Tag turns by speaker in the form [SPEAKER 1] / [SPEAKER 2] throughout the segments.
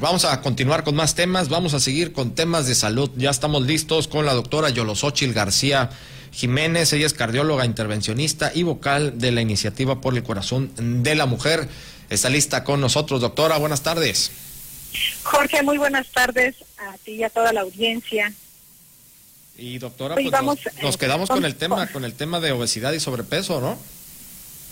[SPEAKER 1] Vamos a continuar con más temas, vamos a seguir con temas de salud. Ya estamos listos con la doctora Yolosochil García Jiménez. Ella es cardióloga, intervencionista y vocal de la Iniciativa por el Corazón de la Mujer. Está lista con nosotros, doctora. Buenas tardes.
[SPEAKER 2] Jorge, muy buenas tardes a ti y a toda la audiencia.
[SPEAKER 1] Y doctora, pues nos, nos,
[SPEAKER 2] eh,
[SPEAKER 1] quedamos con el tema, con el tema de obesidad y sobrepeso, ¿no?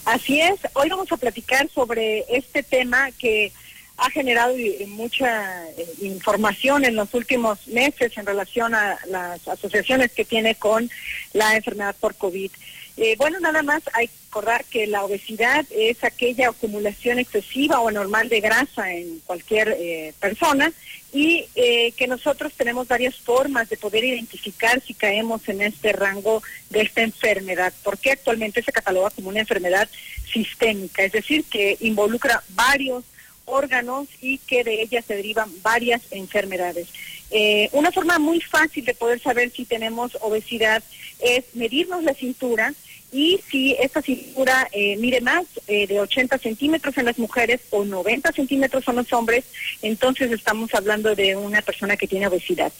[SPEAKER 2] Así es. Hoy vamos a platicar sobre este tema que ha generado mucha eh, información en los últimos meses en relación a las asociaciones que tiene con la enfermedad por COVID. Eh, bueno, nada más hay que recordar que la obesidad es aquella acumulación excesiva o normal de grasa en cualquier eh, persona y que nosotros tenemos varias formas de poder identificar si caemos en este rango de esta enfermedad, porque actualmente se cataloga como una enfermedad sistémica, es decir, que involucra varios órganos y que de ellas se derivan varias enfermedades. Eh, una forma muy fácil de poder saber si tenemos obesidad es medirnos la cintura y si esta cintura eh, mide más eh, de 80 centímetros en las mujeres o 90 centímetros en los hombres, entonces estamos hablando de una persona que tiene obesidad.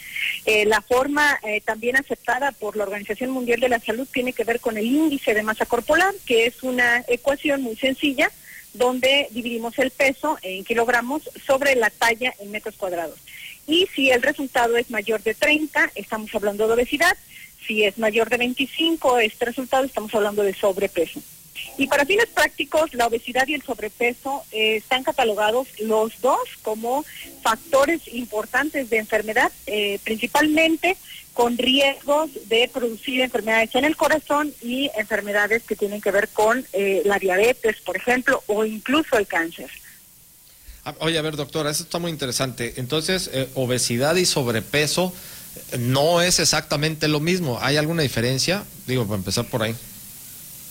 [SPEAKER 2] la forma también aceptada por la Organización Mundial de la Salud tiene que ver con el índice de masa corporal, que es una ecuación muy sencilla donde dividimos el peso en kilogramos sobre la talla en metros cuadrados. Y si el resultado es mayor de 30, estamos hablando de obesidad. Si es mayor de 25, este resultado estamos hablando de sobrepeso. Y para fines prácticos, la obesidad y el sobrepeso eh, están catalogados los dos como factores importantes de enfermedad, eh, principalmente con riesgos de producir enfermedades en el corazón y enfermedades que tienen que ver con eh, la diabetes, por ejemplo, o incluso el cáncer.
[SPEAKER 1] Ah, oye, a ver, doctora, eso está muy interesante. Entonces, eh, obesidad y sobrepeso no es exactamente lo mismo. ¿Hay alguna diferencia? Digo, para empezar por ahí.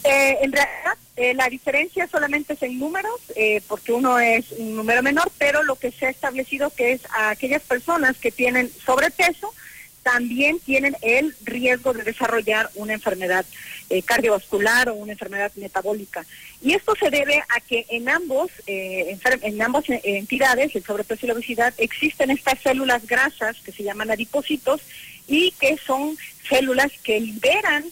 [SPEAKER 2] En realidad, la diferencia solamente es en números, porque uno es un número menor, pero lo que se ha establecido que es a aquellas personas que tienen sobrepeso, también tienen el riesgo de desarrollar una enfermedad eh, cardiovascular o una enfermedad metabólica. Y esto se debe a que en ambos, eh, en ambas eh, entidades, el sobrepeso y la obesidad, existen estas células grasas que se llaman adipocitos y que son células que liberan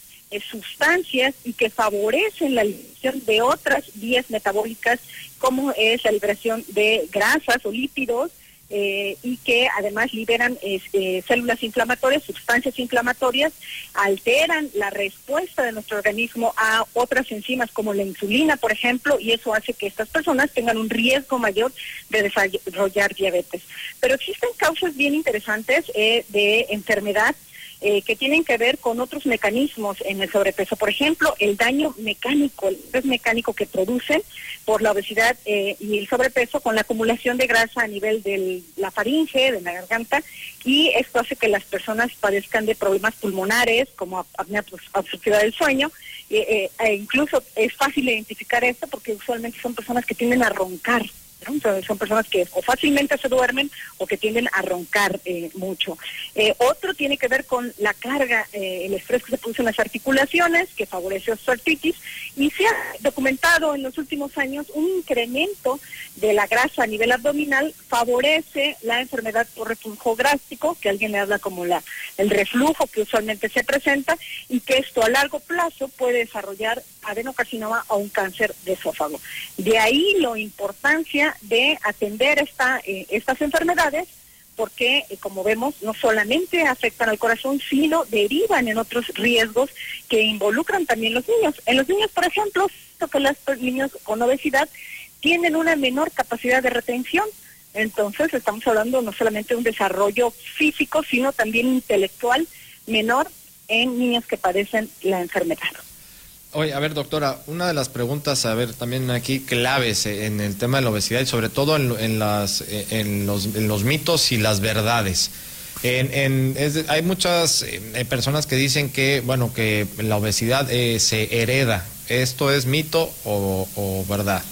[SPEAKER 2] sustancias y que favorecen la liberación de otras vías metabólicas como es la liberación de grasas o lípidos eh, y que además liberan este, células inflamatorias, sustancias inflamatorias, alteran la respuesta de nuestro organismo a otras enzimas como la insulina, por ejemplo, y eso hace que estas personas tengan un riesgo mayor de desarrollar diabetes. Pero existen causas bien interesantes eh, de enfermedad eh, que tienen que ver con otros mecanismos en el sobrepeso. Por ejemplo, el daño mecánico, el estrés mecánico que producen por la obesidad eh, y el sobrepeso con la acumulación de grasa a nivel de la faringe, de la garganta, y esto hace que las personas padezcan de problemas pulmonares como apnea obstructiva del sueño. Eh, e incluso es fácil identificar esto porque usualmente son personas que tienden a roncar son personas que o fácilmente se duermen o que tienden a roncar eh, mucho. Eh, otro tiene que ver con la carga, eh, el estrés que se produce en las articulaciones, que favorece osteoartritis, y se ha documentado en los últimos años un incremento de la grasa a nivel abdominal, favorece la enfermedad por reflujo gástrico, que alguien le habla como la, el reflujo que usualmente se presenta, y que esto a largo plazo puede desarrollar adenocarcinoma o un cáncer de esófago. De ahí la importancia de atender esta, eh, estas enfermedades porque, eh, como vemos, no solamente afectan al corazón, sino derivan en otros riesgos que involucran también los niños. En los niños, por ejemplo, que los niños con obesidad tienen una menor capacidad de retención. Entonces, estamos hablando no solamente de un desarrollo físico, sino también intelectual menor en niños que padecen la enfermedad.
[SPEAKER 1] Oye, a ver, doctora, una de las preguntas, a ver, también aquí claves en el tema de la obesidad y sobre todo en, las, en, los, mitos y las verdades. hay muchas eh, personas que dicen que, bueno, que la obesidad eh, se hereda. ¿Esto es mito o, verdad?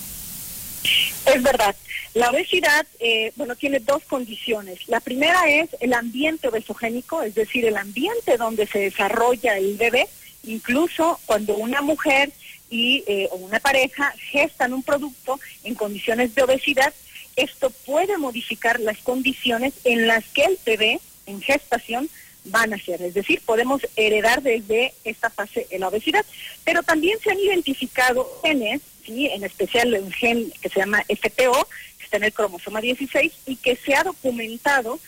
[SPEAKER 2] Es verdad. La obesidad, eh, bueno, tiene dos condiciones. La primera es el ambiente obesogénico, es decir, el ambiente donde se desarrolla el bebé incluso cuando una mujer y eh, o una pareja gestan un producto en condiciones de obesidad, esto puede modificar las condiciones en las que el bebé en gestación van a ser. Es decir, podemos heredar desde esta fase la obesidad. Pero también se han identificado genes, ¿sí? en especial un gen que se llama FTO, que está en el cromosoma 16, y que se ha documentado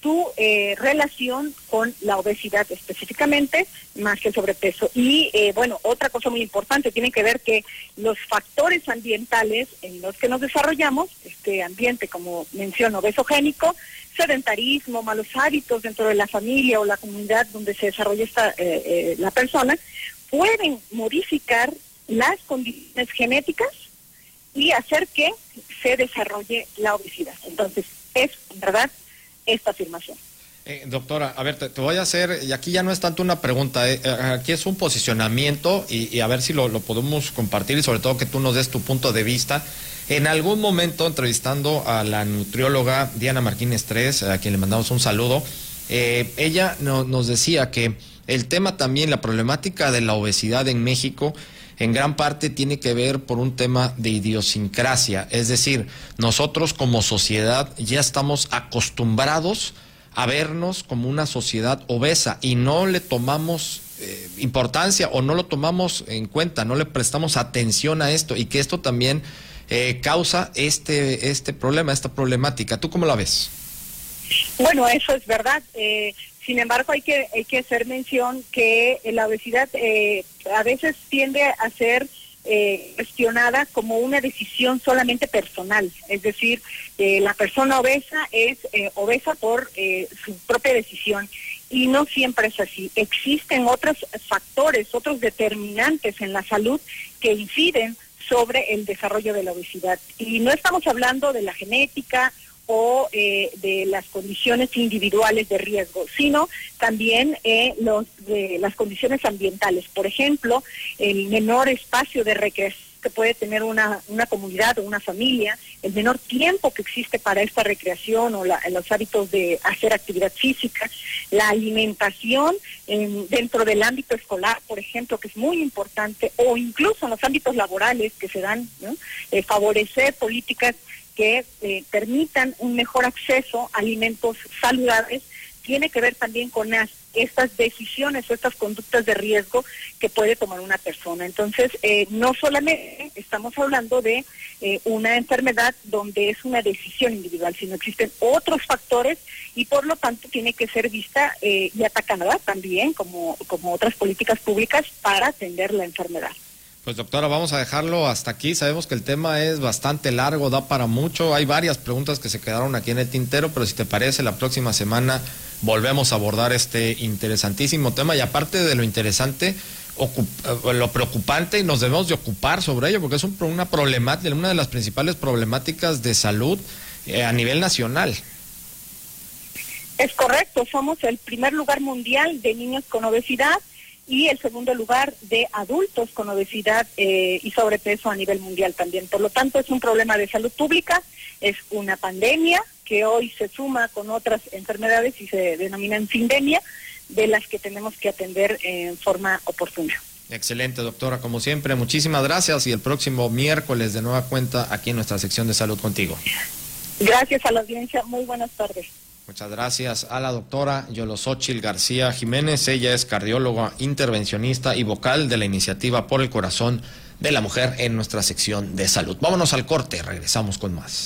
[SPEAKER 2] tu eh, relación con la obesidad específicamente, más que el sobrepeso. Y eh, bueno, otra cosa muy importante tiene que ver que los factores ambientales en los que nos desarrollamos, este ambiente como menciono, obesogénico, sedentarismo, malos hábitos dentro de la familia o la comunidad donde se desarrolla esta, eh, la persona, pueden modificar las condiciones genéticas y hacer que se desarrolle la obesidad. Entonces, es, ¿verdad?, esta afirmación.
[SPEAKER 1] Eh, doctora, a ver, te, voy a hacer, y aquí ya no es tanto una pregunta, eh, eh, aquí es un posicionamiento y, a ver si lo, podemos compartir y sobre todo que tú nos des tu punto de vista. En algún momento, entrevistando a la nutrióloga Diana Martínez Tres, a quien le mandamos un saludo, ella nos decía que el tema también, la problemática de la obesidad en México, en gran parte tiene que ver por un tema de idiosincrasia, es decir, nosotros como sociedad ya estamos acostumbrados a vernos como una sociedad obesa y no le tomamos eh, importancia o no lo tomamos en cuenta, no le prestamos atención a esto y que esto también eh, causa este, este problema, esta problemática. ¿Tú cómo la ves?
[SPEAKER 2] Bueno, eso es verdad. Eh, sin embargo, hay que, hay que hacer mención que la obesidad eh, a veces tiende a ser eh, gestionada como una decisión solamente personal, es decir, eh, la persona obesa es obesa por su propia decisión y no siempre es así. Existen otros factores, otros determinantes en la salud que inciden sobre el desarrollo de la obesidad. Y no estamos hablando de la genética o eh, de las condiciones individuales de riesgo, sino también eh, los, de las condiciones ambientales. Por ejemplo, el menor espacio de recreación que puede tener una, una comunidad o una familia, el menor tiempo que existe para esta recreación o los hábitos de hacer actividad física, la alimentación dentro del ámbito escolar, por ejemplo, que es muy importante, o incluso en los ámbitos laborales que se dan, eh, favorecer políticas que eh, permitan un mejor acceso a alimentos saludables tiene que ver también con estas decisiones o estas conductas de riesgo que puede tomar una persona. Entonces, eh, no solamente estamos hablando de eh, una enfermedad donde es una decisión individual, sino existen otros factores y por lo tanto tiene que ser vista y atacada también como, como otras políticas públicas para atender la enfermedad.
[SPEAKER 1] Pues doctora, vamos a dejarlo hasta aquí. Sabemos que el tema es bastante largo, da para mucho. Hay varias preguntas que se quedaron aquí en el tintero, pero si te parece, la próxima semana volvemos a abordar este interesantísimo tema. Y aparte de lo interesante, eh, lo preocupante, y nos debemos de ocupar sobre ello, porque es una problemática, una de las principales problemáticas de salud eh, a nivel nacional.
[SPEAKER 2] Es correcto, somos el primer lugar mundial de niños con obesidad y el segundo lugar de adultos con obesidad eh, y sobrepeso a nivel mundial también. Por lo tanto, es un problema de salud pública, es una pandemia que hoy se suma con otras enfermedades y se denominan sindemia, de las que tenemos que atender en forma oportuna.
[SPEAKER 1] Excelente, doctora. Como siempre, muchísimas gracias y el próximo miércoles de nueva cuenta aquí en nuestra sección de salud contigo.
[SPEAKER 2] Gracias a la audiencia. Muy buenas tardes.
[SPEAKER 1] Muchas gracias a la doctora Yolosochil García Jiménez. Ella es cardióloga, intervencionista y vocal de la iniciativa por el corazón de la mujer en nuestra sección de salud. Vámonos al corte, regresamos con más.